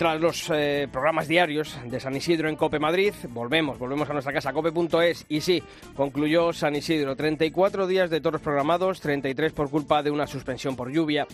Tras los eh, programas diarios de San Isidro en Cope Madrid, volvemos, volvemos a nuestra casa, cope.es. Y sí, concluyó San Isidro. 34 días de toros programados, 33 por culpa de una suspensión por lluvia.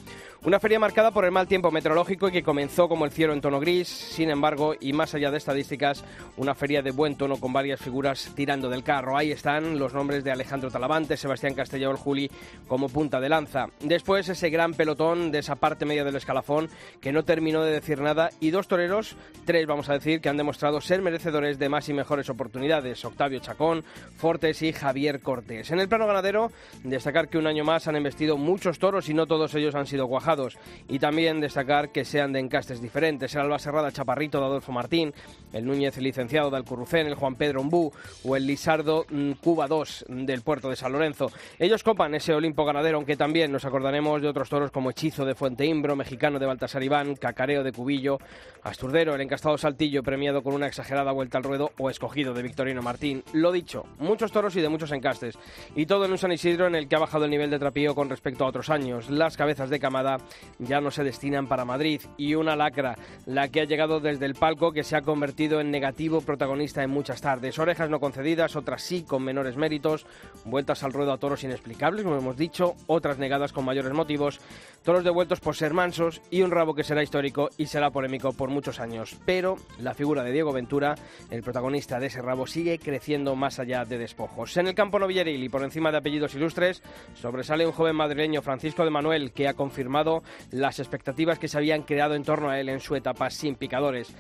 Una feria marcada por el mal tiempo meteorológico y que comenzó como el cielo en tono gris. Sin embargo, y más allá de estadísticas, una feria de buen tono con varias figuras tirando del carro. Ahí están los nombres de Alejandro Talavante, Sebastián Castelló, el Juli como punta de lanza. Después ese gran pelotón de esa parte media del escalafón que no terminó de decir nada y dos toreros, tres vamos a decir, que han demostrado ser merecedores de más y mejores oportunidades. Octavio Chacón, Fortes y Javier Cortés. En el plano ganadero, destacar que un año más han investido muchos toros y no todos ellos han sido cuajados. Y también destacar que sean de encastes diferentes. El Alba Serrada Chaparrito de Adolfo Martín, el Núñez licenciado de Alcurrucén, el Juan Pedro Umbú o el Lisardo mm, Cuba 2 del puerto de San Lorenzo. Ellos copan ese Olimpo ganadero, aunque también nos acordaremos de otros toros como Hechizo de Fuente Imbro, Mexicano de Baltasar Iván, Cacareo de Cubillo, Asturdero, el encastado Saltillo premiado con una exagerada vuelta al ruedo o escogido de Victorino Martín. Lo dicho, muchos toros y de muchos encastes. Y todo en un San Isidro en el que ha bajado el nivel de trapío con respecto a otros años. Las cabezas de camada ya no se destinan para Madrid. Y una lacra, la que ha llegado desde el palco que se ha convertido en negativo protagonista en muchas tardes. Orejas no concedidas, otras sí con menores méritos. Vueltas al ruedo a toros inexplicables, como hemos dicho. Otras negadas con mayores motivos. Toros devueltos por ser mansos y un rabo que será histórico y será polémico por muchos años, pero la figura de Diego Ventura, el protagonista de ese rabo, sigue creciendo más allá de despojos. En el campo novilleril y por encima de apellidos ilustres, sobresale un joven madrileño, Francisco de Manuel, que ha confirmado las expectativas que se habían creado en torno a él en su etapa sin picadores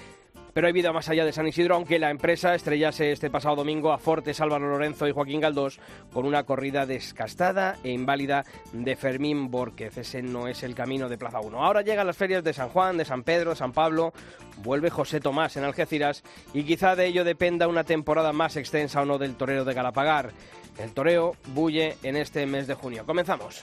pero hay vida más allá de San Isidro, aunque la empresa estrellase este pasado domingo a Fortes, Álvaro Lorenzo y Joaquín Galdós con una corrida descastada e inválida de Fermín Borquez. Ese no es el camino de Plaza 1. Ahora llegan las ferias de San Juan, de San Pedro, de San Pablo, vuelve José Tomás en Algeciras y quizá de ello dependa una temporada más extensa o no del torero de Galapagar. El toreo bulle en este mes de junio. Comenzamos.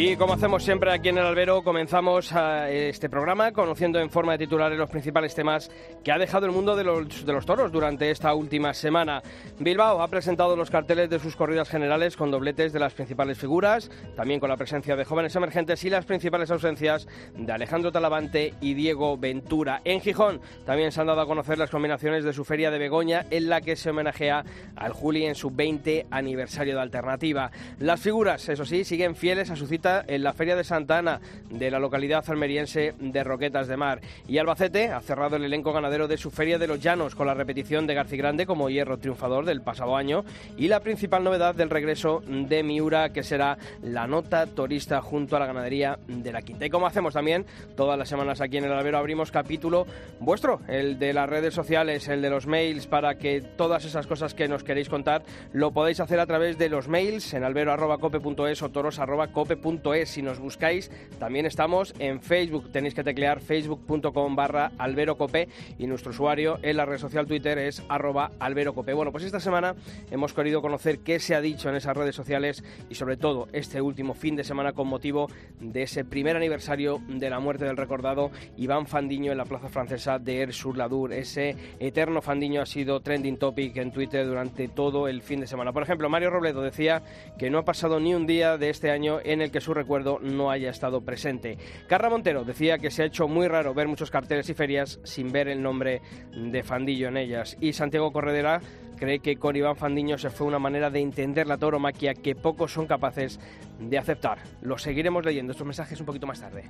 Y como hacemos siempre aquí en el Albero, comenzamos a este programa conociendo en forma de titulares los principales temas que ha dejado el mundo de los, de los toros durante esta última semana. Bilbao ha presentado los carteles de sus corridas generales con dobletes de las principales figuras, también con la presencia de jóvenes emergentes y las principales ausencias de Alejandro Talavante y Diego Ventura. En Gijón también se han dado a conocer las combinaciones de su feria de Begoña, en la que se homenajea al Juli en su 20 aniversario de alternativa. Las figuras, eso sí, siguen fieles a su cita en la Feria de Santa Ana de la localidad almeriense de Roquetas de Mar. Y Albacete ha cerrado el elenco ganadero de su Feria de los Llanos con la repetición de Garci Grande como hierro triunfador del pasado año y la principal novedad del regreso de Miura que será la nota torista junto a la ganadería de la Quinta. Y como hacemos también todas las semanas aquí en el Albero abrimos capítulo vuestro, el de las redes sociales, el de los mails para que todas esas cosas que nos queréis contar lo podéis hacer a través de los mails en albero.cope.es o toros.cope.es si nos buscáis, también estamos en Facebook. Tenéis que teclear facebook.com barra alberocope y nuestro usuario en la red social Twitter es arroba alberocope. Bueno, pues esta semana hemos querido conocer qué se ha dicho en esas redes sociales y sobre todo este último fin de semana con motivo de ese primer aniversario de la muerte del recordado Iván Fandiño en la plaza francesa de Air-sur-la-Dur. Ese eterno Fandiño ha sido trending topic en Twitter durante todo el fin de semana. Por ejemplo, Mario Robledo decía que no ha pasado ni un día de este año en el que su recuerdo no haya estado presente. Carra Montero decía que se ha hecho muy raro ver muchos carteles y ferias sin ver el nombre de Fandillo en ellas. Y Santiago Corredera cree que con Iván Fandiño se fue una manera de entender la tauromaquia que pocos son capaces de aceptar. Lo seguiremos leyendo estos mensajes un poquito más tarde.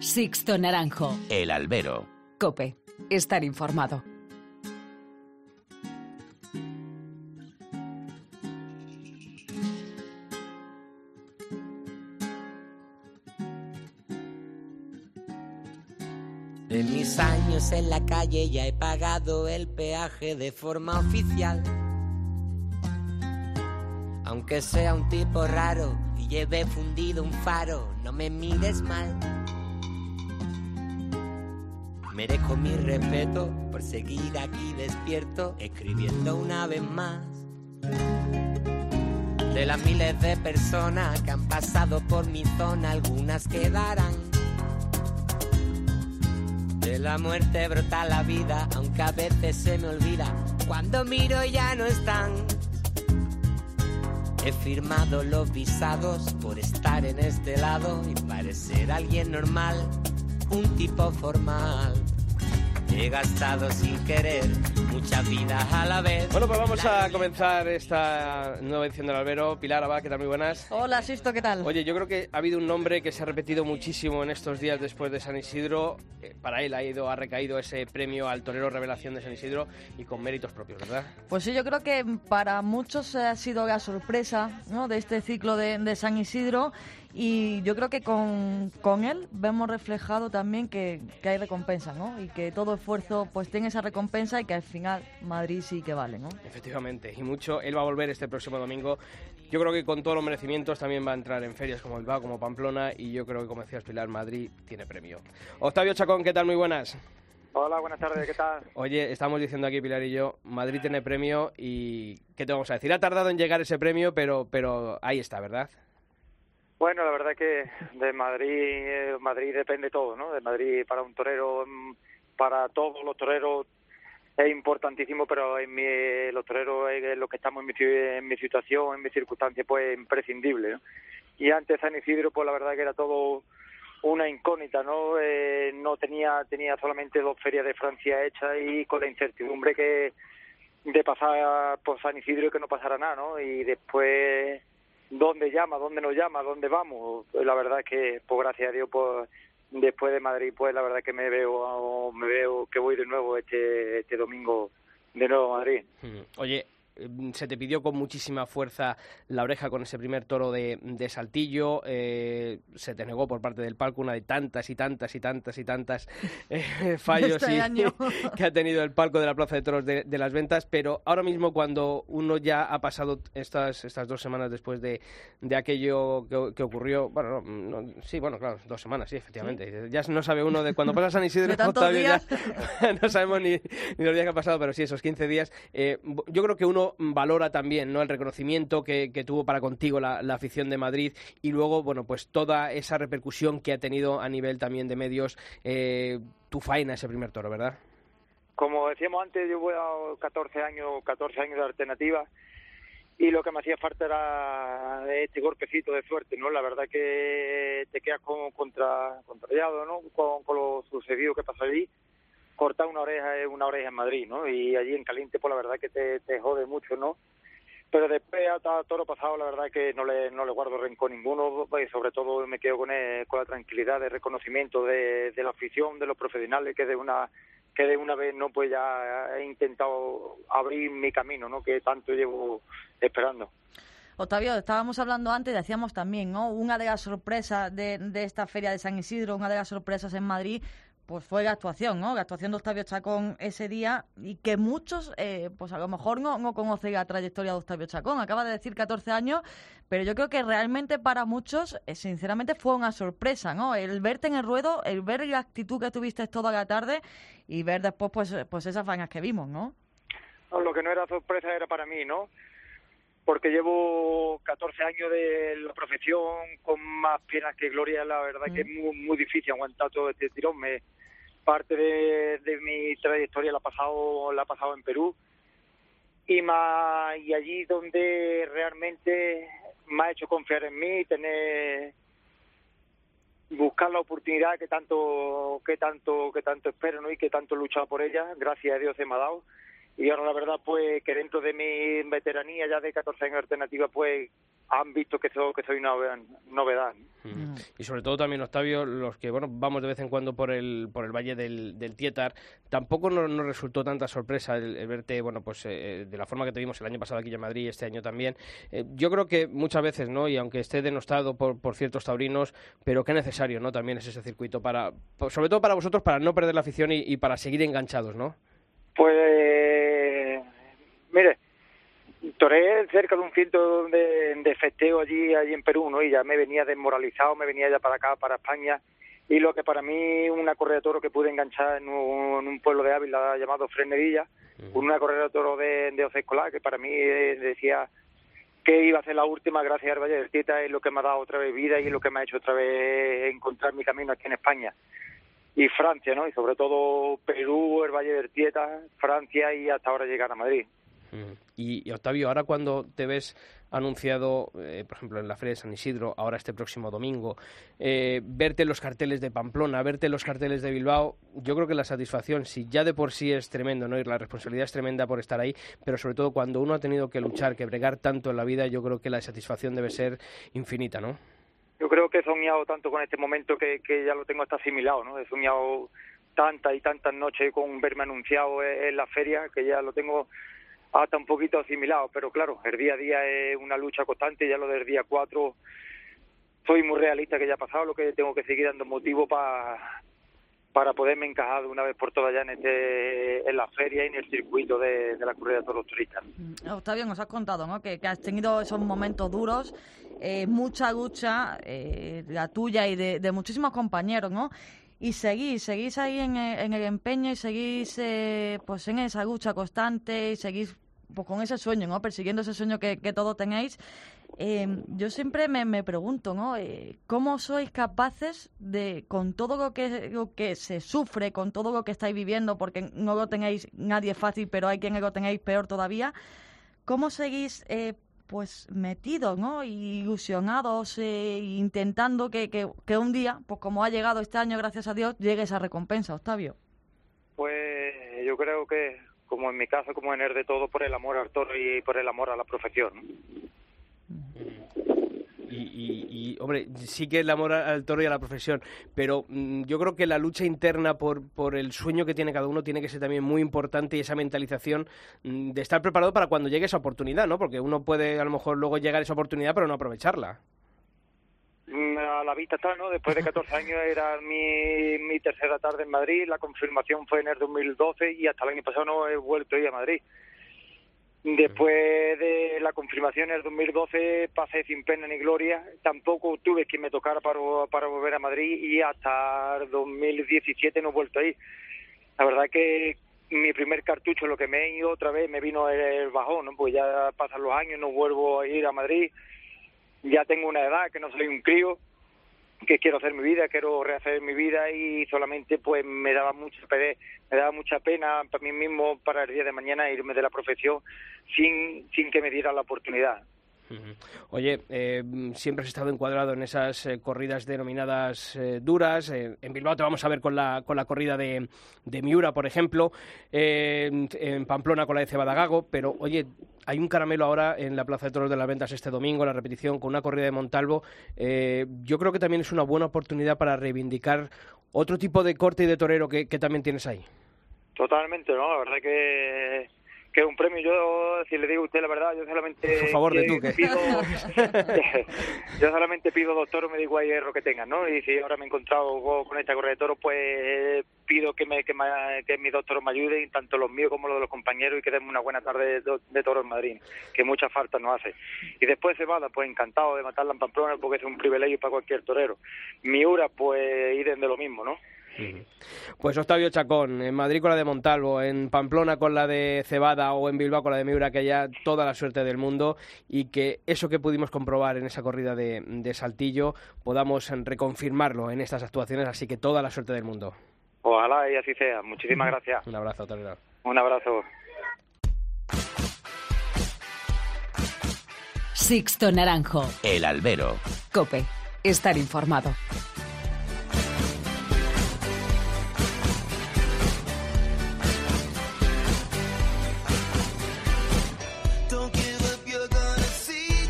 Sixto Naranjo. El albero. Cope. Estar informado. En mis años en la calle ya he pagado el peaje de forma oficial. Aunque sea un tipo raro y lleve fundido un faro, no me mires mal. Merezco mi respeto por seguir aquí despierto, escribiendo una vez más. De las miles de personas que han pasado por mi zona, algunas quedarán. De la muerte brota la vida, aunque a veces se me olvida. Cuando miro ya no están. He firmado los visados por estar en este lado y parecer alguien normal, un tipo formal. He gastado sin querer muchas vidas a la vez. Bueno, pues vamos a comenzar esta nueva edición del Albero. Pilar Abad, ¿qué tal? Muy buenas. Hola, Sisto, ¿qué tal? Oye, yo creo que ha habido un nombre que se ha repetido muchísimo en estos días después de San Isidro. Eh, para él ha ido, ha recaído ese premio al torero revelación de San Isidro y con méritos propios, ¿verdad? Pues sí, yo creo que para muchos ha sido la sorpresa ¿no? de este ciclo de, de San Isidro y yo creo que con, con él vemos reflejado también que, que, hay recompensa, ¿no? Y que todo esfuerzo pues tiene esa recompensa y que al final Madrid sí que vale, ¿no? Efectivamente, y mucho. Él va a volver este próximo domingo. Yo creo que con todos los merecimientos también va a entrar en ferias como Bilbao, como Pamplona y yo creo que, como decías Pilar, Madrid tiene premio. Octavio Chacón, ¿qué tal? Muy buenas. Hola, buenas tardes, ¿qué tal? Oye, estamos diciendo aquí, Pilar y yo, Madrid tiene premio y ¿qué te vamos a decir? Ha tardado en llegar ese premio, pero, pero ahí está, ¿verdad? Bueno, la verdad que de Madrid, Madrid depende todo, ¿no? De Madrid para un torero, para todos los toreros es importantísimo, pero en mi, los toreros, en los que estamos en mi, en mi situación, en mi circunstancia, pues imprescindible, ¿no? Y antes San Isidro, pues la verdad que era todo una incógnita, ¿no? Eh, no tenía tenía solamente dos ferias de Francia hechas y con la incertidumbre que de pasar por San Isidro y que no pasara nada, ¿no? Y después dónde llama, dónde nos llama, dónde vamos. La verdad es que, pues gracias a Dios, pues después de Madrid, pues la verdad que me veo, me veo que voy de nuevo este, este domingo de nuevo a Madrid. Oye, se te pidió con muchísima fuerza la oreja con ese primer toro de, de Saltillo, eh, se te negó por parte del palco una de tantas y tantas y tantas y tantas eh, fallos Este y- que ha tenido el palco de la Plaza de Toros de, de las Ventas, pero ahora mismo cuando uno ya ha pasado estas, estas dos semanas después de, de aquello que, que ocurrió, bueno, no, no, sí, bueno, claro, dos semanas, sí, efectivamente, ya no sabe uno de cuando pasa San Isidro, ya días. no sabemos ni, ni los días que han pasado, pero sí, esos 15 días. Eh, yo creo que uno valora también ¿no? el reconocimiento que, tuvo para contigo la, afición de Madrid y luego, bueno, pues toda esa repercusión que ha tenido a nivel también de medios eh, tu faena ese primer toro, ¿verdad? Como decíamos antes, yo voy a 14 años, 14 años de alternativa y lo que me hacía falta era este golpecito de suerte, ¿no? La verdad que te quedas como contra, contrariado, ¿no? Con, con lo sucedido que pasó allí. Cortar una oreja es una oreja en Madrid, ¿no? Y allí en caliente, pues la verdad que te, jode mucho, ¿no? Pero después a to- toro pasado, la verdad que no le, no le guardo rencor ninguno y sobre todo me quedo con, el- con la tranquilidad de reconocimiento de, de la afición, de los profesionales, que de una que de una vez no pues ya he intentado abrir mi camino, ¿no? Que tanto llevo esperando. Octavio, estábamos hablando antes, decíamos también, ¿no? Una de las sorpresas de, de esta feria de San Isidro, una de las sorpresas en Madrid, pues fue la actuación, ¿no? La actuación de Octavio Chacón ese día y que muchos, eh, pues a lo mejor no, no conocen la trayectoria de Octavio Chacón. Acaba de decir 14 años, pero yo creo que realmente para muchos, eh, sinceramente, fue una sorpresa, ¿no? El verte en el ruedo, el ver la actitud que tuviste toda la tarde y ver después, pues, pues esas faenas que vimos, ¿no? No, lo que no era sorpresa era para mí, ¿no? Porque llevo 14 años de la profesión con más penas que gloria, la verdad que es muy, muy difícil aguantar todo este tirón. Me, parte de, de mi trayectoria la ha pasado la ha pasado en Perú y más y allí donde realmente me ha hecho confiar en mí, tener buscar la oportunidad que tanto que tanto que tanto espero ¿no? y que tanto he luchado por ella gracias a Dios se me ha dado y ahora la verdad pues que dentro de mi veteranía ya de 14 años alternativa pues han visto que soy, que soy una novedad. Mm. Y sobre todo también, Octavio, los que bueno vamos de vez en cuando por el, por el Valle del, del Tietar, tampoco nos, resultó tanta sorpresa el, verte, bueno, pues eh, de la forma que te vimos el año pasado aquí en Madrid y este año también. Eh, yo creo que muchas veces, ¿no? Y aunque esté denostado por, por ciertos taurinos, pero qué necesario, ¿no? También es ese circuito para, sobre todo para vosotros, para no perder la afición y, y para seguir enganchados, ¿no? Pues, mire, toré cerca de un ciento de, de festeo allí, allí en Perú, ¿no? Y ya me venía desmoralizado, me venía ya para acá, para España. Y lo que para mí una correa de toro que pude enganchar en un, pueblo de Ávila llamado Fresnedilla, una correa de toro de, de Escolar, que para mí eh, decía que iba a ser la última gracias al Valle del Tieta, es lo que me ha dado otra vez vida y es lo que me ha hecho otra vez encontrar mi camino aquí en España. Y Francia, ¿no? Y sobre todo Perú, el Valle del Tieta, Francia y hasta ahora llegar a Madrid. Y, Octavio, ahora cuando te ves anunciado, eh, por ejemplo, en la Feria de San Isidro, ahora este próximo domingo, eh, verte los carteles de Pamplona, verte los carteles de Bilbao, yo creo que la satisfacción, si ya de por sí es tremendo, ¿no? Y la responsabilidad es tremenda por estar ahí, pero sobre todo cuando uno ha tenido que luchar, que bregar tanto en la vida, yo creo que la satisfacción debe ser infinita, ¿no? Yo creo que he soñado tanto con este momento que, que ya lo tengo hasta asimilado, ¿no? He soñado tantas y tantas noches con verme anunciado en la feria que ya lo tengo hasta un poquito asimilado, pero claro, el día a día es una lucha constante, ya lo del día 4 soy muy realista que ya ha pasado, lo que tengo que seguir dando motivo para para poderme encajar de una vez por todas ya en este en la feria y en el circuito de, la corrida de todos los turistas. Mm, Octavio, nos has contado ¿no? que, has tenido esos momentos duros, eh, mucha lucha, eh, la tuya y de, de muchísimos compañeros, ¿no? Y seguís, seguís ahí en, en el empeño y seguís eh, pues en esa lucha constante y seguís pues, con ese sueño, ¿no? Persiguiendo ese sueño que, que todos tenéis. Eh, yo siempre me, me pregunto, ¿no? Eh, ¿Cómo sois capaces de, con todo lo que, lo que se sufre, con todo lo que estáis viviendo, porque no lo tenéis nadie fácil, pero hay quienes lo tenéis peor todavía, ¿cómo seguís eh, pues metidos, ¿no? ilusionados, eh, intentando que, que, que, un día, pues como ha llegado este año, gracias a Dios, llegue esa recompensa, Octavio. Pues yo creo que, como en mi caso, como en el de todo, por el amor al toro y por el amor a la profesión. Y, hombre, sí que el amor al toro y a la profesión, pero mm, yo creo que la lucha interna por, por el sueño que tiene cada uno tiene que ser también muy importante y esa mentalización mm, de estar preparado para cuando llegue esa oportunidad, ¿no? Porque uno puede a lo mejor luego llegar a esa oportunidad pero no aprovecharla. Mm, a la vista está, ¿no? Después de 14 años era mi, mi tercera tarde en Madrid, la confirmación fue en el 2012 y hasta el año pasado no he vuelto a ir a Madrid. Después de la confirmación en el 2012 pasé sin pena ni gloria, tampoco tuve que me tocara para, para volver a Madrid y hasta el 2017 no he vuelto ahí. La verdad que mi primer cartucho, lo que me he ido otra vez, me vino el bajón, ¿no? pues ya pasan los años, no vuelvo a ir a Madrid, ya tengo una edad que no soy un crío, que quiero hacer mi vida, quiero rehacer mi vida y solamente pues me daba mucha me daba mucha pena para mí mismo para el día de mañana irme de la profesión sin sin que me diera la oportunidad. Oye, eh, siempre has estado encuadrado en esas eh, corridas denominadas eh, duras. en Bilbao te vamos a ver con la, con la corrida de, de Miura, por ejemplo. en Pamplona con la de Cebadagago. Pero, oye, hay un caramelo ahora en la Plaza de Toros de las Ventas este domingo, la repetición con una corrida de Montalvo. yo creo que también es una buena oportunidad para reivindicar otro tipo de corte y de torero que, que también tienes ahí. Totalmente, ¿no? La verdad que que un premio. Yo si le digo a usted la verdad yo solamente Por favor de tú pido yo solamente pido dos toros me digo hierro que tengan no y si ahora me he encontrado con esta correa de toros pues pido que me que, que mis dos toros me ayuden tanto los míos como los de los compañeros y que den una buena tarde de, de toros en Madrid que mucha falta nos hace. Y después va pues encantado de matarla en Pamplona porque es un privilegio para cualquier torero. Miura pues ir de lo mismo no pues Octavio Chacón, en Madrid con la de Montalvo, en Pamplona con la de Cebada o en Bilbao con la de Miura, que haya toda la suerte del mundo y que eso que pudimos comprobar en esa corrida de, Saltillo podamos reconfirmarlo en estas actuaciones, así que toda la suerte del mundo. Ojalá y así sea. Muchísimas gracias. Un abrazo, Octavio. Un abrazo. Sixto Naranjo. El albero. Cope. Estar informado.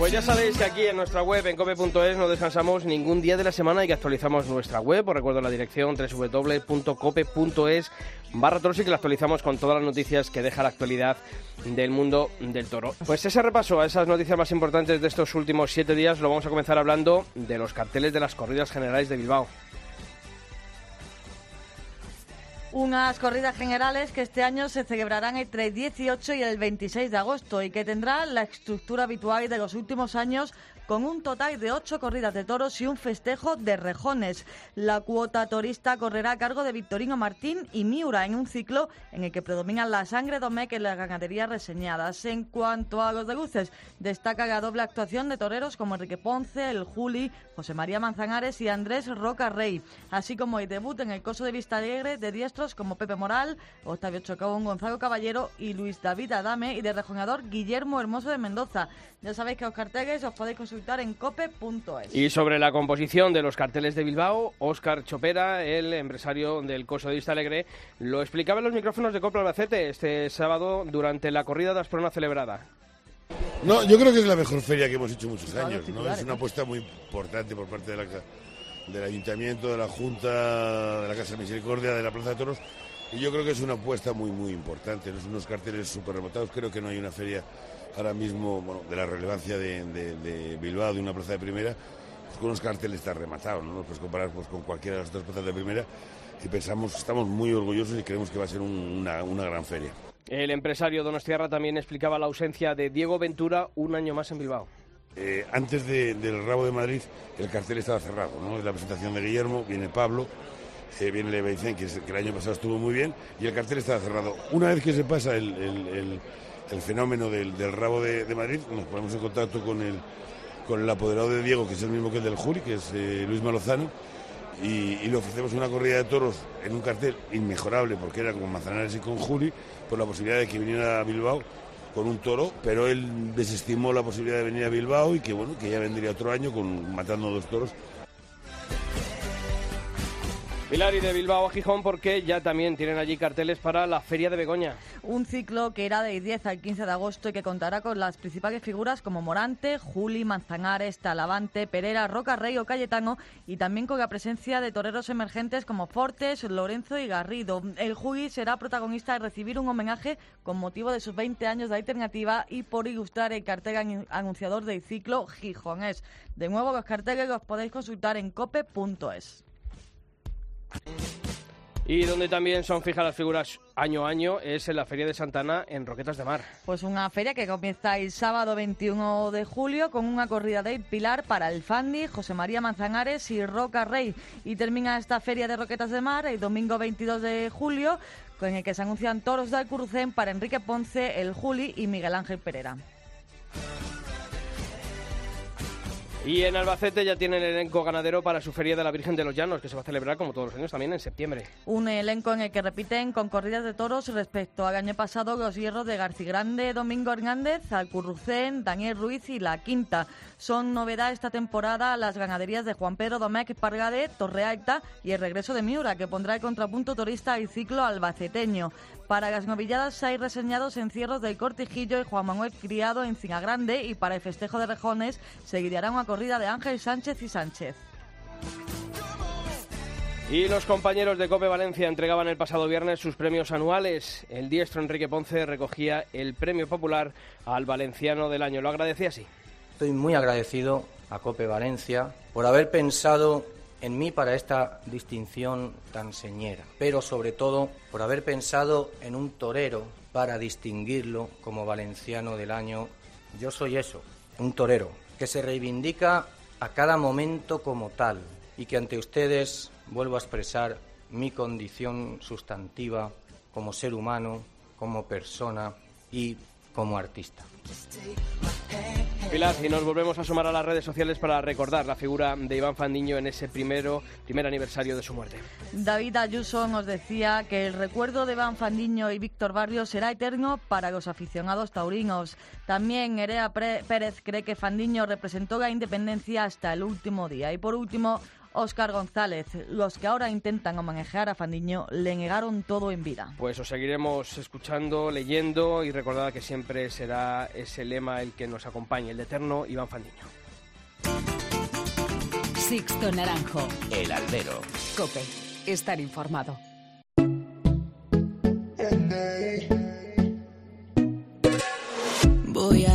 Pues ya sabéis que aquí en nuestra web, en cope.es, no descansamos ningún día de la semana y que actualizamos nuestra web. Os recuerdo la dirección www.cope.es barra toros y que la actualizamos con todas las noticias que deja la actualidad del mundo del toro. Pues ese repaso a esas noticias más importantes de estos últimos siete días lo vamos a comenzar hablando de los carteles de las corridas generales de Bilbao. Unas corridas generales que este año se celebrarán entre el 18 y el 26 de agosto y que tendrán la estructura habitual de los últimos años con un total de ocho corridas de toros y un festejo de rejones. La cuota torista correrá a cargo de Victorino Martín y Miura en un ciclo en el que predominan la sangre domec y las ganaderías reseñadas. En cuanto a los de luces, destaca la doble actuación de toreros como Enrique Ponce, el Juli, José María Manzanares y Andrés Roca Rey, así como el debut en el coso de Vista Alegre de diestros como Pepe Moral, Octavio Chocón, Gonzalo Caballero y Luis David Adame y de rejoneador Guillermo Hermoso de Mendoza. Ya sabéis que los carteles os podéis consultar en cope.es. Y sobre la composición de los carteles de Bilbao, Óscar Chopera, el empresario del Coso de Vista Alegre, lo explicaba en los micrófonos de Copa Albacete este sábado durante la corrida de Asprona celebrada. No, yo creo que es la mejor feria que hemos hecho muchos años. ¿no? Es una apuesta muy importante por parte de la, del Ayuntamiento, de la Junta, de la Casa Misericordia, de la Plaza de Toros. Y yo creo que es una apuesta muy, muy importante. ¿no? Son unos carteles súper remotados. Creo que no hay una feria ahora mismo bueno, de la relevancia de, de, de, Bilbao, de una plaza de primera, pues con unos carteles tan rematados, ¿no? Nos puedes comparar pues, con cualquiera de las otras plazas de primera y pensamos, estamos muy orgullosos y creemos que va a ser un, una, una gran feria. El empresario Donostiarra también explicaba la ausencia de Diego Ventura un año más en Bilbao. Eh, antes de, del rabo de Madrid el cartel estaba cerrado, ¿no? Es la presentación de Guillermo, viene Pablo, eh, viene Lebeicén, que, que, el año pasado estuvo muy bien, y el cartel estaba cerrado. Una vez que se pasa el, el, el el fenómeno del, del rabo de, Madrid, nos ponemos en contacto con el, con el apoderado de Diego, que es el mismo que el del Juli, que es eh, Luis Malozano, y, le ofrecemos una corrida de toros en un cartel inmejorable, porque era con Manzanares y con Juli, por la posibilidad de que viniera a Bilbao con un toro, pero él desestimó la posibilidad de venir a Bilbao y que bueno, que ya vendría otro año con matando dos toros Pilar y de Bilbao a Gijón porque ya también tienen allí carteles para la Feria de Begoña. Un ciclo que irá del 10 al 15 de agosto y que contará con las principales figuras como Morante, Juli, Manzanares, Talavante, Pereira, Roca Rey o Cayetano y también con la presencia de toreros emergentes como Fortes, Lorenzo y Garrido. El Juli será protagonista de recibir un homenaje con motivo de sus 20 años de alternativa y por ilustrar el cartel anunciador del ciclo Gijonés. De nuevo, los carteles los podéis consultar en cope.es. Y donde también son fijas las figuras año a año es en la Feria de Santana en Roquetas de Mar. Pues una feria que comienza el sábado 21 de julio con una corrida de Pilar para el Fandi, José María Manzanares y Roca Rey. Y termina esta Feria de Roquetas de Mar el domingo 22 de julio con el que se anuncian toros de Alcurcén para Enrique Ponce, el Juli y Miguel Ángel Pereira. Y en Albacete ya tienen el elenco ganadero para su Feria de la Virgen de los Llanos, que se va a celebrar como todos los años también en septiembre. Un elenco en el que repiten con corridas de toros respecto al año pasado los hierros de García Grande, Domingo Hernández, Alcurrucén, Daniel Ruiz y La Quinta. Son novedad esta temporada las ganaderías de Juan Pedro Domecq Pargade, Torre Alta y el regreso de Miura, que pondrá el contrapunto turista y ciclo albaceteño. Para las novilladas hay reseñados encierros del Cortijillo y Juan Manuel Criado en Grande y para el festejo de Rejones seguirá una corrida de Ángel Sánchez y Sánchez. Y los compañeros de Cope Valencia entregaban el pasado viernes sus premios anuales. El diestro Enrique Ponce recogía el premio popular al valenciano del año. Lo agradecía así. Estoy muy agradecido a Cope Valencia por haber pensado en mí para esta distinción tan señera, pero sobre todo por haber pensado en un torero para distinguirlo como valenciano del año. Yo soy eso, un torero que se reivindica a cada momento como tal y que ante ustedes vuelvo a expresar mi condición sustantiva como ser humano, como persona y como artista. Pilar, y nos volvemos a sumar a las redes sociales para recordar la figura de Iván Fandiño en ese primero, primer aniversario de su muerte. David Ayuso nos decía que el recuerdo de Iván Fandiño y Víctor Barrios será eterno para los aficionados taurinos. También Erea Pérez cree que Fandiño representó la independencia hasta el último día. Y por último, Óscar González. Los que ahora intentan manejar a Fandiño le negaron todo en vida. Pues os seguiremos escuchando, leyendo y recordad que siempre será ese lema el que nos acompañe, el eterno Iván Fandiño. Sixto Naranjo. El albero. Cope. Estar informado.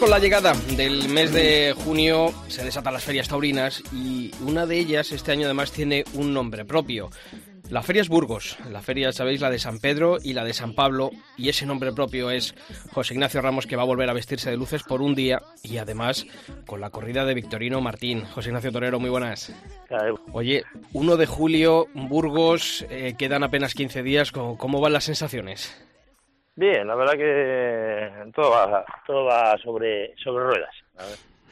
con la llegada del mes de junio se desatan las ferias taurinas y una de ellas este año además tiene un nombre propio. La feria es Burgos, la feria, sabéis, la de San Pedro y la de San Pablo, y ese nombre propio es José Ignacio Ramos, que va a volver a vestirse de luces por un día y además con la corrida de Victorino Martín. José Ignacio Torero, muy buenas. Oye, 1 de julio, Burgos, eh, quedan apenas 15 días, ¿cómo, cómo van las sensaciones? Bien, la verdad que todo va, todo va sobre, sobre ruedas.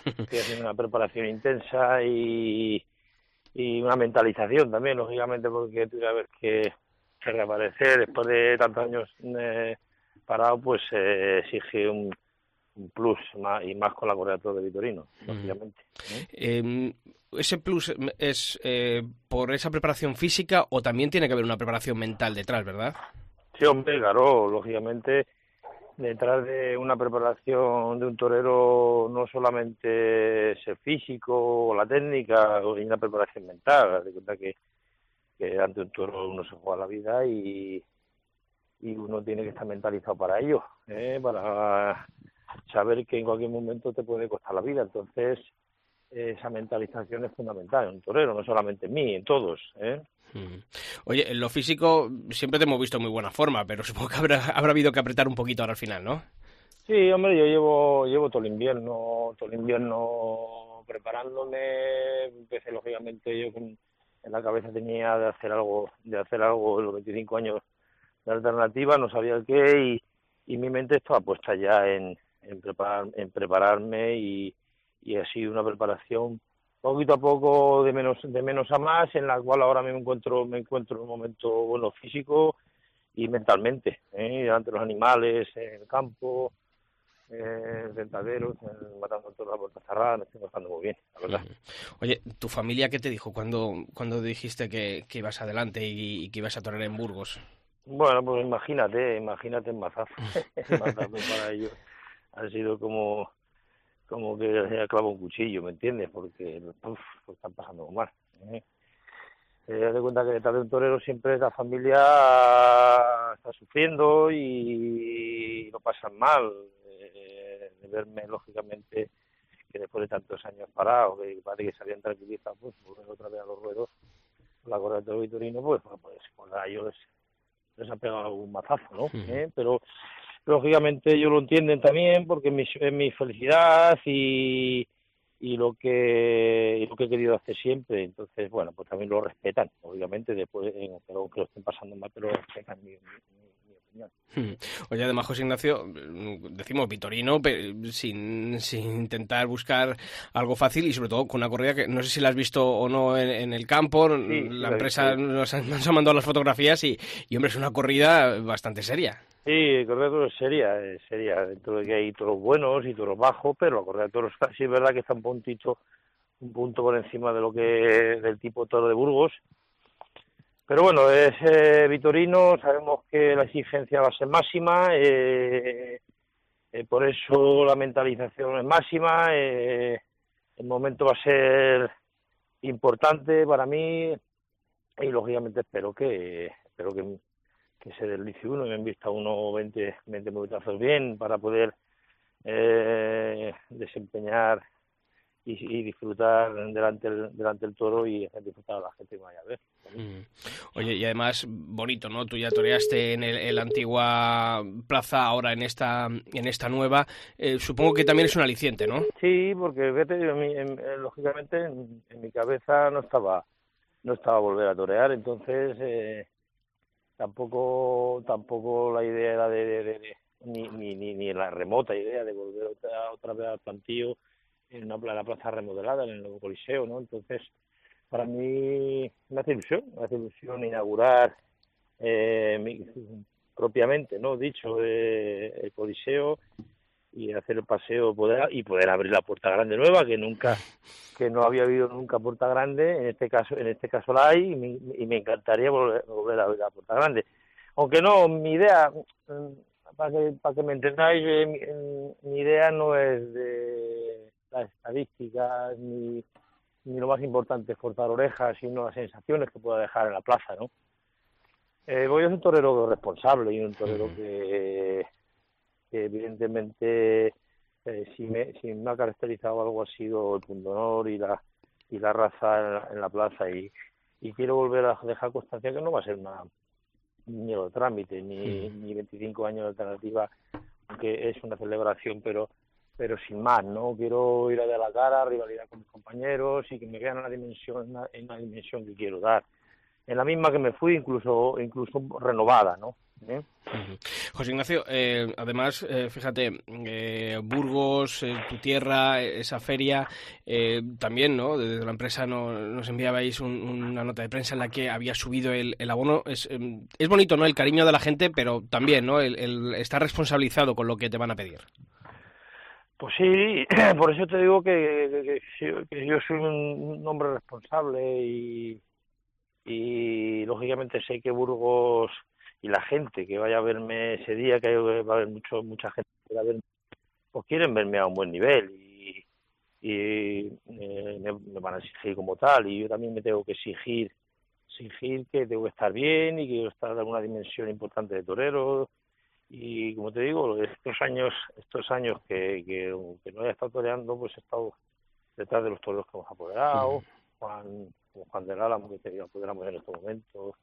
Estoy haciendo una preparación intensa y, y una mentalización también, lógicamente, porque tú sabes que, reaparecer después de tantos años eh, parado, pues eh, exige un, un plus más, y más con la Correa de Vitorino, lógicamente. ¿eh? Eh, ¿Ese plus es eh, por esa preparación física o también tiene que haber una preparación mental detrás, verdad? Sí, hombre, claro, lógicamente detrás de una preparación de un torero no solamente es físico o la técnica, hay una preparación mental, de cuenta que, que ante un toro uno se juega la vida y, y uno tiene que estar mentalizado para ello, ¿eh? para saber que en cualquier momento te puede costar la vida, entonces esa mentalización es fundamental en un torero, no solamente en mí, en todos, ¿eh? Mm. Oye, en lo físico siempre te hemos visto en muy buena forma, pero supongo que habrá, habrá habido que apretar un poquito ahora al final, ¿no? Sí, hombre, yo llevo llevo todo el invierno, todo el invierno preparándome. Empecé lógicamente yo con, en la cabeza tenía de hacer algo, de hacer algo los 25 años de alternativa, no sabía qué y, y mi mente estaba puesta ya en, en preparar, en prepararme y, y ha sido una preparación poquito a poco de menos de menos a más en la cual ahora me encuentro me encuentro en un momento bueno físico y mentalmente ¿eh? delante de los animales en el campo en sentaderos en, matando toda la puerta cerrada me estoy pasando muy bien la verdad Oye, ¿tu familia qué te dijo cuando, cuando dijiste que, que ibas adelante y, y que ibas a torear en Burgos? bueno pues imagínate imagínate mazazo el mazazo para ellos ha sido como como que se clava un cuchillo, ¿me entiendes? Porque uf, lo están pasando mal. ¿eh? Eh, de cuenta que detrás de un torero siempre la familia está sufriendo y lo pasan mal. Eh, de verme, lógicamente, que después de tantos años parados, que parece que se habían tranquilizado, pues volver otra vez a los ruedos, la correa de Vitorino, pues, pues, pues, pues a ellos les ha pegado algún mazazo, ¿no? ¿Eh? Pero lógicamente ellos lo entienden también porque es mi, mi felicidad y, y lo que lo que he querido hacer siempre. Entonces bueno pues también lo respetan obviamente después eh, pero que lo estén pasando mal pero respetan mi, mi- mi opinión Mm. Oye, además, José Ignacio, mm, decimos Vitorino, pe- sin, sin intentar buscar algo fácil y sobre todo con una corrida que no sé si la has visto o no en, en el campo. sí, la empresa nos ha, nos ha mandado las fotografías y, y, hombre, es una corrida bastante seria. sí correa de toros es seria es seria dentro de que hay toros buenos y toros bajos pero la correa de toros sí es verdad que está un puntito un punto por encima de lo que del tipo toro de Burgos Pero bueno, es eh, Vitorino, sabemos que la exigencia va a ser máxima, eh, eh, por eso la mentalización es máxima, eh, el momento va a ser importante para mí y lógicamente espero que espero que, que se deslice uno y me invista uno 20, 20 minutazos bien para poder desempeñar y, disfrutar delante del, delante del toro y disfrutar a la gente que vaya a ver. Mm. Oye, y además, bonito, ¿no? Tú ya toreaste en, el, la antigua plaza, ahora en esta, en esta nueva. Eh, supongo que también es un aliciente, ¿no? Sí, porque vete, lógicamente en, mi cabeza no estaba no estaba volver a torear, entonces eh, tampoco tampoco la idea era de, ni, ni, ni, ni, la remota idea de volver otra, otra vez al plantío en una, la plaza remodelada, en el nuevo Coliseo, ¿no? Entonces, para mí me hace ilusión, me hace ilusión inaugurar eh, propiamente, ¿no? Dicho, eh, el Coliseo y hacer el paseo poder, y poder abrir la puerta grande nueva que nunca que no había habido nunca puerta grande en este caso en este caso la hay y me, y me encantaría volver, volver, a abrir la puerta grande aunque no mi idea mm, para que para que me entendáis eh, mi idea no es de las estadísticas ni, ni lo más importante es cortar orejas, sino las sensaciones que pueda dejar en la plaza, ¿no? Eh, voy a ser un torero responsable y un torero que, evidentemente eh, si, me, si me ha caracterizado algo ha sido el punto honor y la y la raza en la, plaza. Y, y quiero volver a dejar constancia que no va a ser una ni de trámite ni, ni 25 años de alternativa aunque es una celebración pero pero sin más, ¿no? Quiero ir a de la cara, rivalidad con mis compañeros y que me vean en la dimensión, en la dimensión que quiero dar. En la misma que me fui, incluso, incluso renovada, ¿no? ¿Eh? José Ignacio, eh, además, eh, fíjate, Burgos, tu tierra, esa feria, también, ¿no? Desde la empresa nos enviabais una nota de prensa en la que había subido el, abono. Es, es, bonito, ¿no? El cariño de la gente, pero también, ¿no? El, el estar responsabilizado con lo que te van a pedir. Pues sí, por eso te digo que, yo soy un hombre responsable y, y lógicamente sé que Burgos y la gente que vaya a verme ese día, que va a haber mucho, mucha gente que va a verme, pues quieren verme a un buen nivel y, y eh, me, van a exigir como tal. Y yo también me tengo que exigir exigir que tengo que estar bien y que estar en alguna dimensión importante de torero y como te digo estos años estos años que, que, no haya estado toreando pues he estado detrás de los toreros que hemos apoderado Juan Juan del Álamo que apoderamos en estos momentos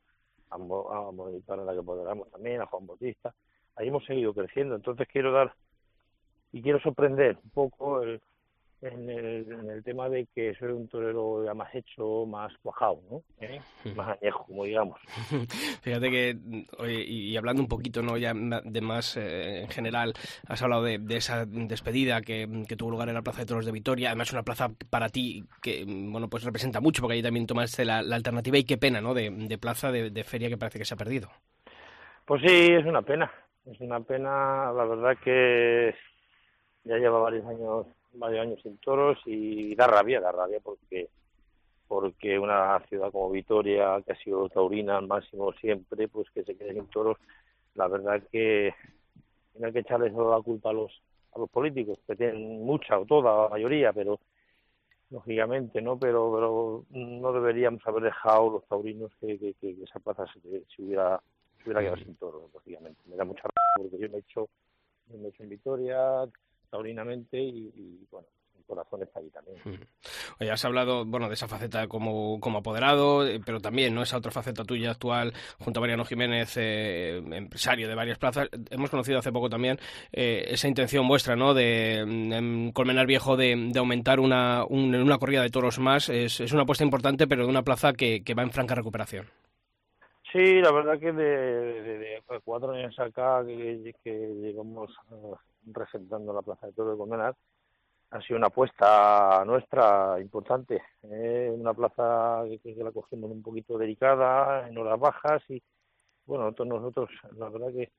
a, a en la que apoderamos también a Juan Bautista. Ahí hemos seguido creciendo. Entonces quiero dar y quiero sorprender un poco el, en el, tema de que soy un torero ya más hecho, más cuajado, ¿no? ¿Eh? Más añejo, como digamos. Fíjate que, oye, y hablando un poquito, ¿no? Ya de más eh, en general, has hablado de, esa despedida que, tuvo lugar en la Plaza de Toros de Vitoria, además una plaza para ti que, bueno, pues representa mucho, porque ahí también tomaste la, alternativa y qué pena, ¿no? De, plaza de, feria que parece que se ha perdido. Pues sí, es una pena, es una pena, la verdad que ya lleva varios años varios años sin toros y da rabia, da rabia porque porque una ciudad como Vitoria, que ha sido taurina al máximo siempre, pues que se quede sin toros, la verdad que tiene que echarle solo la culpa a los a los políticos, que tienen mucha o toda, la mayoría, pero lógicamente, ¿no? Pero, pero no deberíamos haber dejado los taurinos que, que, esa plaza se, hubiera, se hubiera quedado sin toros, lógicamente. Me da mucha rabia porque yo me he hecho, me he hecho en Vitoria, taurinamente y, bueno, el corazón está ahí también. Oye, has hablado, bueno, de esa faceta como, como apoderado, eh, pero también, ¿no? Esa otra faceta tuya actual, junto a Mariano Jiménez, eh, empresario de varias plazas. Hemos conocido hace poco también eh, esa intención vuestra, ¿no? De, en Colmenar Viejo de, aumentar una, una corrida de toros más. Es, es una apuesta importante, pero de una plaza que, que va en franca recuperación. Sí, la verdad que de, cuatro años acá que, que llevamos representando la Plaza de Toro de Condenar, ha sido una apuesta nuestra importante. ¿eh? una plaza que, la cogimos un poquito delicada, en horas bajas y, bueno, nosotros, nosotros la verdad que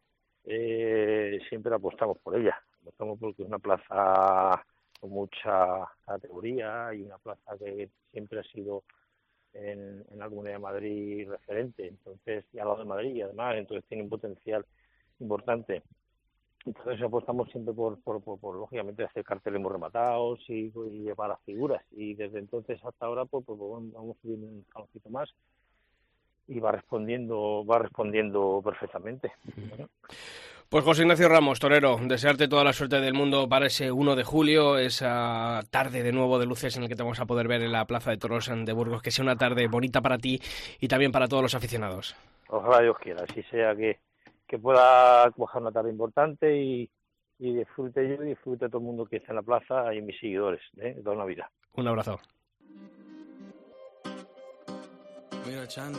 eh, siempre apostamos por ella. Apostamos porque es una plaza con mucha categoría y una plaza que siempre ha sido en, en la Comunidad de Madrid referente, entonces, y al lado de Madrid, además, entonces tiene un potencial importante. Entonces apostamos siempre por, por, por, lógicamente, hacer carteles muy rematados y, llevar las figuras. Y desde entonces hasta ahora, pues, pues vamos subiendo un poquito más y va respondiendo, va respondiendo perfectamente. Pues José Ignacio Ramos, torero, desearte toda la suerte del mundo para ese 1 de julio, esa tarde de nuevo de luces en el que te vamos a poder ver en la Plaza de Toros de Burgos, que sea una tarde bonita para ti y también para todos los aficionados. Ojalá Dios quiera, así sea que, que pueda coger una tarde importante y, y disfrute yo y disfrute todo el mundo que está en la plaza y mis seguidores ¿eh? de toda una vida. Un abrazo. Mira, Chan,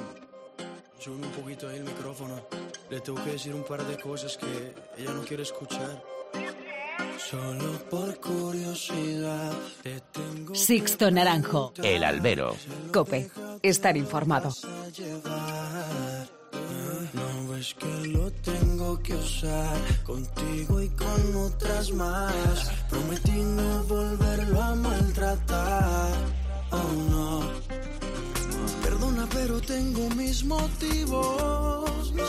sube un poquito ahí el micrófono. Le tengo que decir un par de cosas que ella no quiere escuchar. Solo por curiosidad te tengo Sixto Naranjo. El albero. Cope. Estar informado. Ves que lo tengo que usar contigo y con otras más. Prometí no volverlo a maltratar. Oh no. Perdona, pero tengo mis motivos. No,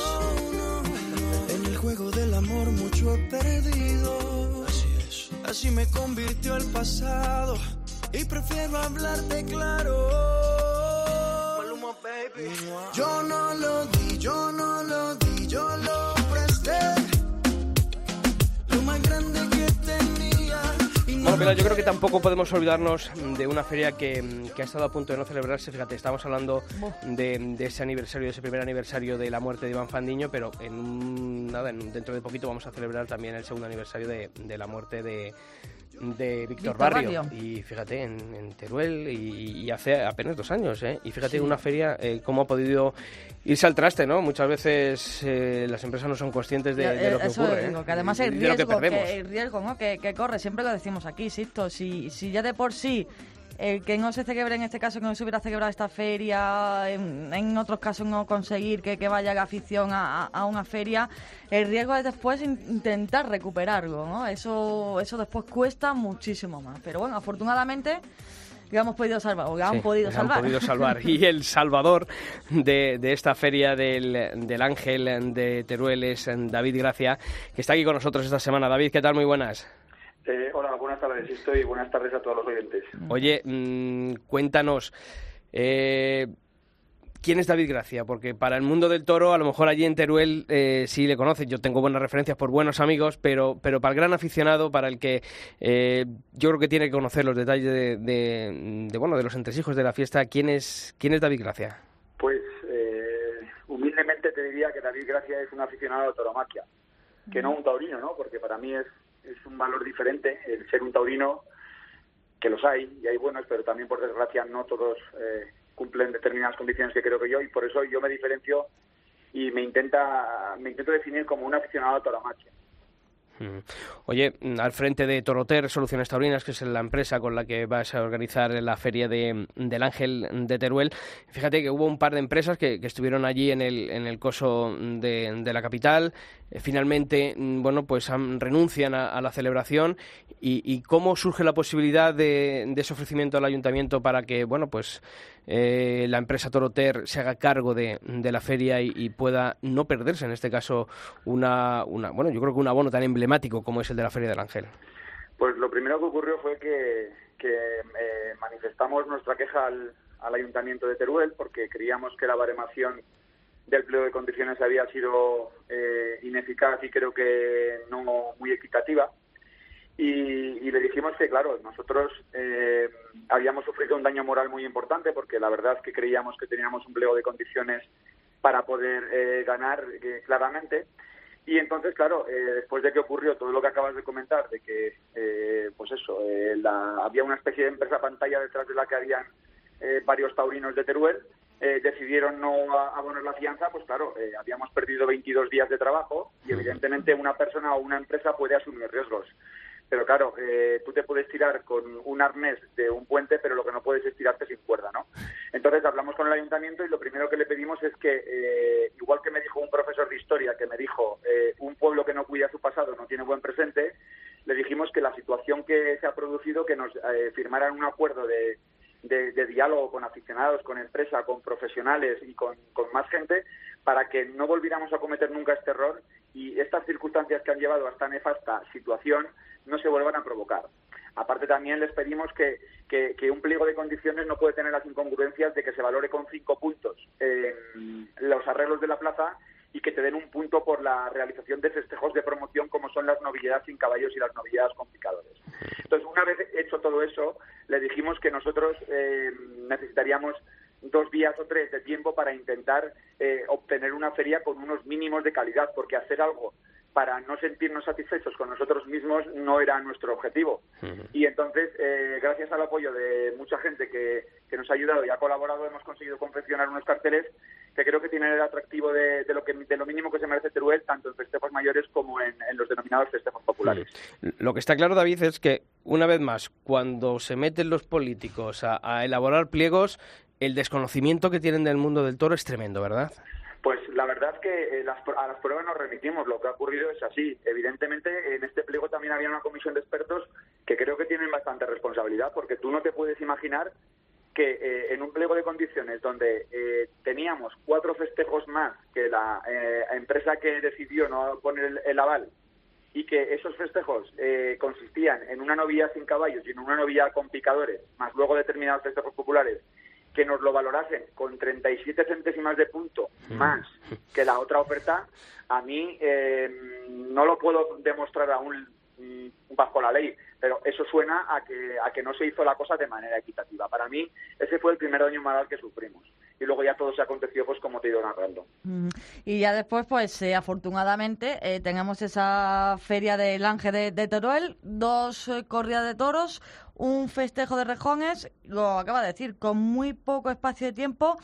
no, no. En el juego del amor mucho he perdido. Así es. Así me convirtió el pasado. Y prefiero hablarte claro. Pilar, yo creo que tampoco podemos olvidarnos de una feria que, que ha estado a punto de no celebrarse. Fíjate, estamos hablando de, de ese aniversario, de ese primer aniversario de la muerte de Iván Fandiño, pero en nada, en- dentro de poquito vamos a celebrar también el segundo aniversario de, de la muerte de, de Víctor Barrio. Barrio. Y fíjate, en, en Teruel, y, y hace apenas dos años, ¿eh? Y fíjate, una feria, eh, cómo ha podido irse al traste, ¿no? Muchas veces eh, las empresas no son conscientes de, lo que eso ocurre. digo, ¿eh? que además el riesgo, que, el riesgo ¿no? que, que corre, siempre lo decimos aquí, Sisto, si, si ya de por sí el que no se celebre en este caso, que no se hubiera celebrado esta feria, en, en otros casos no conseguir que, que vaya la afición a, a- una feria, el riesgo es después in- intentar recuperarlo, ¿no? Eso, eso después cuesta muchísimo más. Pero bueno, afortunadamente lo hemos podido salvar, o lo han Sí, podido salvar. Han podido salvar. Y el salvador de, de esta feria del, del Ángel de Teruel es David Gracia, que está aquí con nosotros esta semana. David, ¿qué tal? Muy buenas. Eh, hola, buenas tardes, estoy buenas tardes a todos los oyentes. Oye, mm, cuéntanos, eh, ¿quién es David Gracia? Porque para el mundo del toro, a lo mejor allí en Teruel eh, sí le conocen. Yo tengo buenas referencias por buenos amigos, pero, pero para el gran aficionado, para el que eh, yo creo que tiene que conocer los detalles de, de- de, bueno, de los entresijos de la fiesta, ¿quién es, quién es David Gracia? Pues eh, humildemente te diría que David Gracia es un aficionado a la tauromaquia, que no un taurino, ¿no? Porque para mí es, es un valor diferente el ser un taurino, que los hay, y hay buenos, pero también por desgracia no todos eh, cumplen determinadas condiciones que creo que yo, y por eso yo me diferencio y me intenta me intento definir como un aficionado a tauromaquia. Mm. Oye, mm, al frente de Toroter Soluciones Taurinas, que es la empresa con la que vas a organizar la feria de, del Ángel de Teruel, fíjate que hubo un par de empresas que, que estuvieron allí en el, en el coso de la capital. Eh, finalmente, mm, bueno, pues renuncian a, la celebración. Y, y cómo surge la posibilidad de, de ese ofrecimiento al ayuntamiento para que, bueno, pues eh, la empresa Toroter se haga cargo de, de la feria y, pueda no perderse, en este caso, una, una, bueno, yo creo que un abono tan emblemático como es el de la Feria del Ángel. Pues lo primero que ocurrió fue que, que, eh, manifestamos nuestra queja al, al Ayuntamiento de Teruel porque creíamos que la baremación del pliego de condiciones había sido eh, ineficaz y creo que no muy equitativa. Y, le dijimos que, claro, nosotros eh, habíamos sufrido un daño moral muy importante porque la verdad es que creíamos que teníamos un pliego de condiciones para poder eh, ganar eh, claramente. Y entonces, claro, eh, después de que ocurrió todo lo que acabas de comentar, de que, pues eso, la- había una especie de empresa pantalla detrás de la que habían varios taurinos de Teruel, eh, decidieron no abonar la fianza, pues claro, eh, habíamos perdido 22 días de trabajo y evidentemente una persona o una empresa puede asumir riesgos. Pero claro, eh, tú te puedes tirar con un arnés de un puente, pero lo que no puedes es tirarte sin cuerda, ¿no? Entonces hablamos con el ayuntamiento y lo primero que le pedimos es que, eh, igual que me dijo un profesor de historia que me dijo, eh, un pueblo que no cuida su pasado no tiene buen presente, le dijimos que la situación que se ha producido, que nos eh, firmaran un acuerdo de, de- de diálogo con aficionados, con empresa, con profesionales y con, más gente, para que no volviéramos a cometer nunca este error y estas circunstancias que han llevado a esta nefasta situación no se vuelvan a provocar. Aparte también les pedimos que, que- que un pliego de condiciones no puede tener las incongruencias de que se valore con cinco puntos eh, los arreglos de la plaza y que te den un punto por la realización de festejos de promoción como son las novilladas sin caballos y las novilladas con picadores. Entonces, una vez hecho todo eso, le dijimos que nosotros eh, necesitaríamos dos días o tres de tiempo para intentar eh, obtener una feria con unos mínimos de calidad, porque hacer algo para no sentirnos satisfechos con nosotros mismos no era nuestro objetivo. Y entonces, eh, gracias al apoyo de mucha gente que, que, nos ha ayudado y ha colaborado, hemos conseguido confeccionar unos carteles que creo que tienen el atractivo de, de lo, que, de lo mínimo que se merece Teruel, tanto en festejos mayores como en, en los denominados festejos populares. Lo que está claro, David, es que, una vez más, cuando se meten los políticos a, a elaborar pliegos, el desconocimiento que tienen del mundo del toro es tremendo, ¿verdad? Pues la verdad es que eh, a las pruebas nos remitimos. Lo que ha ocurrido es así. Evidentemente, en este pliego también había una comisión de expertos que creo que tienen bastante responsabilidad, porque tú no te puedes imaginar que eh, en un pliego de condiciones donde eh, teníamos cuatro festejos más que la eh, empresa que decidió no poner el, el aval y que esos festejos eh, consistían en una novilla sin caballos y en una novilla con picadores, más luego determinados festejos populares, que nos lo valorasen con 37 centésimas de punto más que la otra oferta, a mí eh, no lo puedo demostrar aún mm, bajo la ley, pero eso suena a que, a que no se hizo la cosa de manera equitativa. Para mí, ese fue el primer daño moral que sufrimos. Y luego ya todo se aconteció, pues como te he ido narrando. Y ya después, pues eh, afortunadamente, eh, tenemos esa feria del Ángel de, de Teruel, dos eh, corridas de toros, un festejo de rejones, lo acaba de decir, con muy poco espacio de tiempo.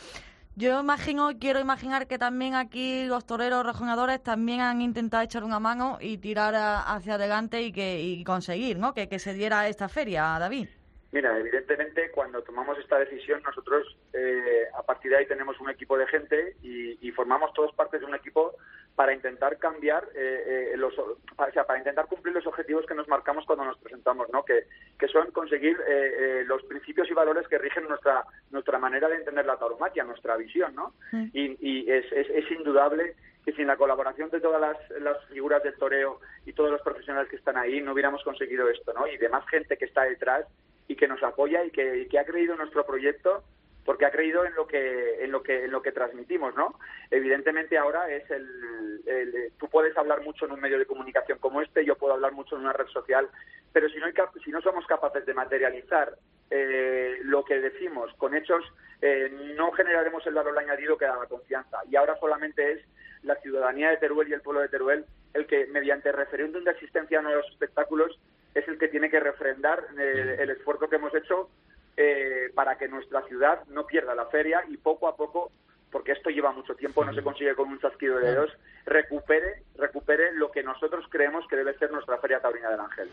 Yo imagino, quiero imaginar que también aquí los toreros rejoneadores también han intentado echar una mano y tirar a- hacia adelante y que y conseguir, ¿no? Que, que se diera esta feria, David. Mira, evidentemente cuando tomamos esta decisión nosotros eh, a partir de ahí tenemos un equipo de gente y, y formamos todos partes de un equipo para intentar cambiar eh, eh, los, o sea, para intentar cumplir los objetivos que nos marcamos cuando nos presentamos, ¿no? Que, que son conseguir eh, eh, los principios y valores que rigen nuestra nuestra manera de entender la tauromaquia, nuestra visión, ¿no? Y, y es, es, es indudable que sin la colaboración de todas las, las figuras del toreo y todos los profesionales que están ahí no hubiéramos conseguido esto, ¿no? Y de más gente que está detrás y que nos apoya y que, y que ha creído en nuestro proyecto porque ha creído en lo que en lo que en lo que transmitimos no evidentemente ahora es el, el- tú puedes hablar mucho en un medio de comunicación como este yo puedo hablar mucho en una red social pero si no hay si no somos capaces de materializar eh, lo que decimos con hechos eh, no generaremos el valor añadido que da la confianza. Y ahora solamente es la ciudadanía de Teruel y el pueblo de Teruel el que mediante referéndum de asistencia a nuevos espectáculos es el que tiene que refrendar eh, el esfuerzo que hemos hecho eh, para que nuestra ciudad no pierda la feria y poco a poco, porque esto lleva mucho tiempo, no se consigue con un chasquido de dedos, recupere, recupere lo que nosotros creemos que debe ser nuestra feria taurina del Ángel.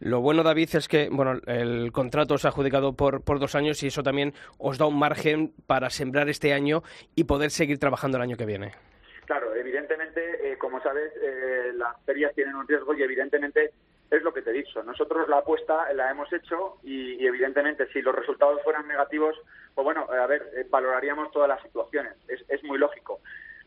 Lo bueno, David, es que bueno, el contrato se ha adjudicado por, por dos años y eso también os da un margen para sembrar este año y poder seguir trabajando el año que viene. Claro, evidentemente, eh, como sabes, eh, las ferias tienen un riesgo y evidentemente es lo que te he dicho. Nosotros la apuesta la hemos hecho y, evidentemente si los resultados fueran negativos, pues bueno, eh, a ver, eh, valoraríamos todas las situaciones. Es, es muy lógico.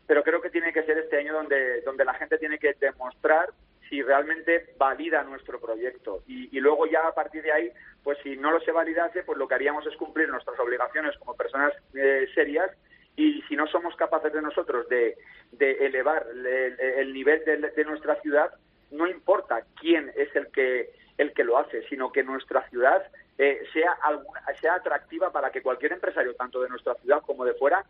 Pero creo que tiene que ser este año donde, donde la gente tiene que demostrar si realmente valida nuestro proyecto. Y, y luego ya a partir de ahí, pues si no lo se validase, pues lo que haríamos es cumplir nuestras obligaciones como personas eh, serias y si no somos capaces de nosotros de, de elevar el, el nivel de, de nuestra ciudad, no importa quién es el que el que lo hace, sino que nuestra ciudad eh, sea sea atractiva para que cualquier empresario, tanto de nuestra ciudad como de fuera,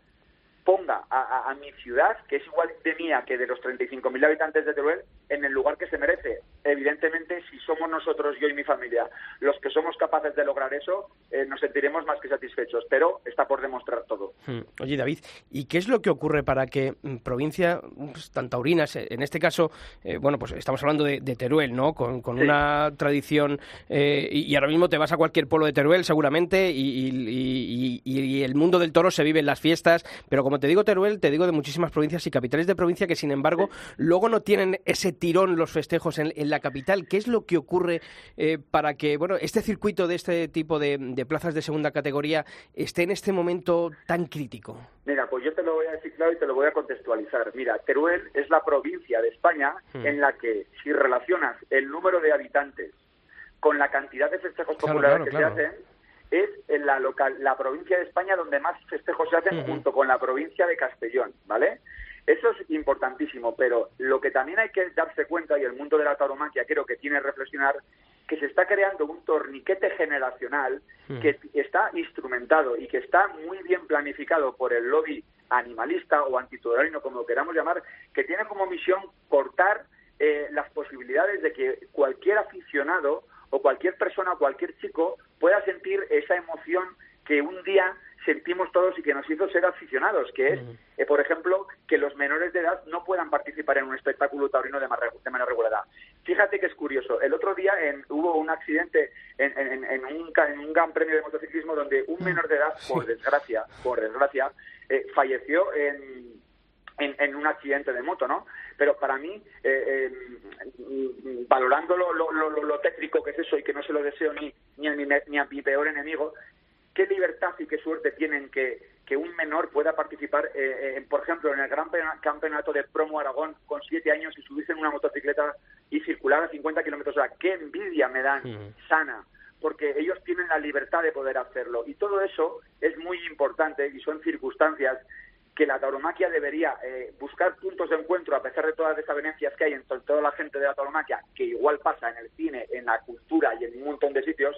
ponga a, a- a mi ciudad, que es igual de mía que de los 35.000 habitantes de Teruel, en el lugar que se merece. Evidentemente, si somos nosotros, yo y mi familia, los que somos capaces de lograr eso, eh, nos sentiremos más que satisfechos, pero está por demostrar todo. Hmm. Oye, David, ¿y qué es lo que ocurre para que mm, provincia pues, tan taurinas, eh, en este caso, eh, bueno, pues estamos hablando de, de Teruel, ¿no? Con, con Sí. una tradición, eh, y, y ahora mismo te vas a cualquier pueblo de Teruel, seguramente, y- y el mundo del toro se vive en las fiestas, pero como te digo Teruel, te digo de muchísimas provincias y capitales de provincia que, sin embargo, luego no tienen ese tirón los festejos en, en la capital. ¿Qué es lo que ocurre eh, para que, bueno, este circuito de este tipo de, de plazas de segunda categoría esté en este momento tan crítico? Mira, pues yo te lo voy a decir claro y te lo voy a contextualizar. Mira, Teruel es la provincia de España Hmm. en la que, si relacionas el número de habitantes con la cantidad de festejos Claro, populares claro, que claro. se hacen, es en la, local, la provincia de España donde más festejos se hacen junto con la provincia de Castellón, ¿vale? Eso es importantísimo, pero lo que también hay que darse cuenta, y el mundo de la tauromaquia creo que tiene que reflexionar, que se está creando un torniquete generacional que está instrumentado y que está muy bien planificado por el lobby animalista o antitaurino, como lo queramos llamar, que tiene como misión cortar eh, las posibilidades de que cualquier aficionado o cualquier persona, cualquier chico pueda sentir esa emoción que un día sentimos todos y que nos hizo ser aficionados, que es, eh, por ejemplo, que los menores de edad no puedan participar en un espectáculo taurino de, menor regularidad. Fíjate que es curioso. El otro día en, hubo un accidente en, en, un, en un gran premio de motociclismo donde un menor de edad, por desgracia, por desgracia, eh, falleció en, en, un accidente de moto, ¿no? Pero para mí, eh, valorando lo, lo, lo, lo, técnico que es eso y que no se lo deseo ni, ni, a, mi, ni a mi peor enemigo, qué libertad y qué suerte tienen que, que un menor pueda participar, eh, en, por ejemplo, en el Gran Campeonato de Promo Aragón con siete años y subirse en una motocicleta y circular a 50 kilómetros hora. ¡Qué envidia me dan! Sana porque ellos tienen la libertad de poder hacerlo. Y todo eso es muy importante y son circunstancias que la tauromaquia debería eh, buscar puntos de encuentro a pesar de todas las desavenencias que hay entre toda la gente de la tauromaquia, que igual pasa en el cine, en la cultura y en un montón de sitios,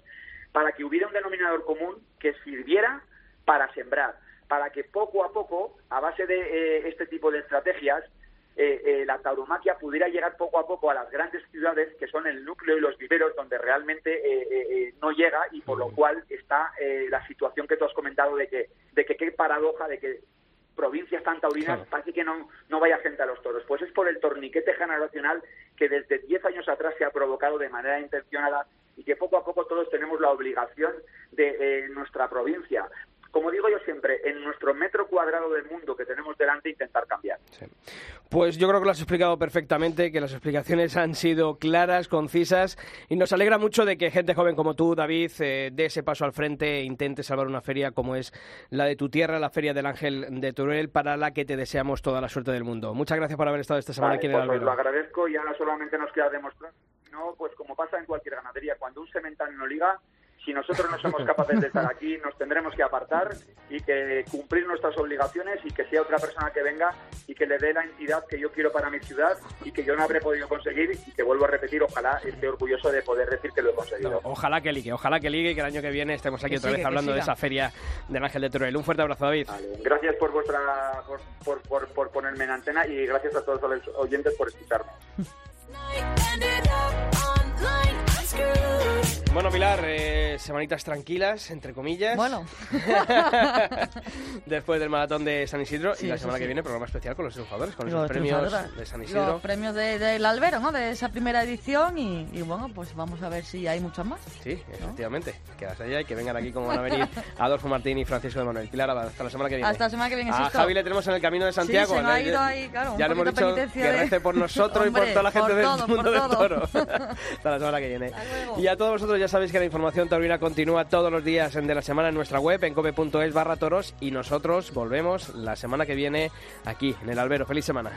para que hubiera un denominador común que sirviera para sembrar, para que poco a poco, a base de eh, este tipo de estrategias, eh, eh, la tauromaquia pudiera llegar poco a poco a las grandes ciudades que son el núcleo y los viveros donde realmente no llega y por lo cual está la situación que tú has comentado de que, de que qué paradoja de que provincias tan taurinas parece que no, no vaya gente a los toros. Pues es por el torniquete generacional que desde 10 años atrás se ha provocado de manera intencionada y que poco a poco todos tenemos la obligación de nuestra provincia como digo yo siempre, en nuestro metro cuadrado del mundo que tenemos delante intentar cambiar. Pues yo creo que lo has explicado perfectamente, que las explicaciones han sido claras, concisas y nos alegra mucho de que gente joven como tú, David, eh, dé ese paso al frente e intente salvar una feria como es la de tu tierra, la Feria del Ángel de Turel, para la que te deseamos toda la suerte del mundo. Muchas gracias por haber estado esta semana aquí en el pues lo agradezco y ahora solamente nos queda demostrar, no, pues como pasa en cualquier ganadería, cuando un semental no liga, si nosotros no somos capaces de estar aquí, nos tendremos que apartar y que cumplir nuestras obligaciones y que sea otra persona que venga y que le dé la entidad que yo quiero para mi ciudad y que yo no habré podido conseguir y que vuelvo a repetir, ojalá esté orgulloso de poder decir que lo he conseguido. ojalá que ligue, ojalá que ligue y que el año que viene estemos aquí otra vez hablando de esa feria del Ángel de Teruel. Un fuerte abrazo, David. Gracias por vuestra por, por, por ponerme en antena y gracias a todos los oyentes por escucharme. Bueno, Pilar, eh, semanitas tranquilas, entre comillas. Bueno. Después del maratón de San Isidro y la semana que viene programa especial con los triunfadores, con los premios de San Isidro. Los premios del de, Albero, ¿no? De esa primera edición y, bueno, pues vamos a ver si hay muchos más. Sí, efectivamente. Que las haya y que vengan aquí como van a venir Adolfo Martín y Francisco de Manuel. Pilar, hasta la semana que viene. Hasta la semana que viene, A Javi le tenemos en el camino de Santiago. Sí, se ha ido ahí, claro, ya le hemos dicho que rece por nosotros y por toda la gente del mundo del toro. hasta la semana que viene. Y a todos vosotros ya sabéis que la información taurina continúa todos los días de la semana en nuestra web, en cope.es barra toros, y nosotros volvemos la semana que viene aquí en el Albero. ¡Feliz semana!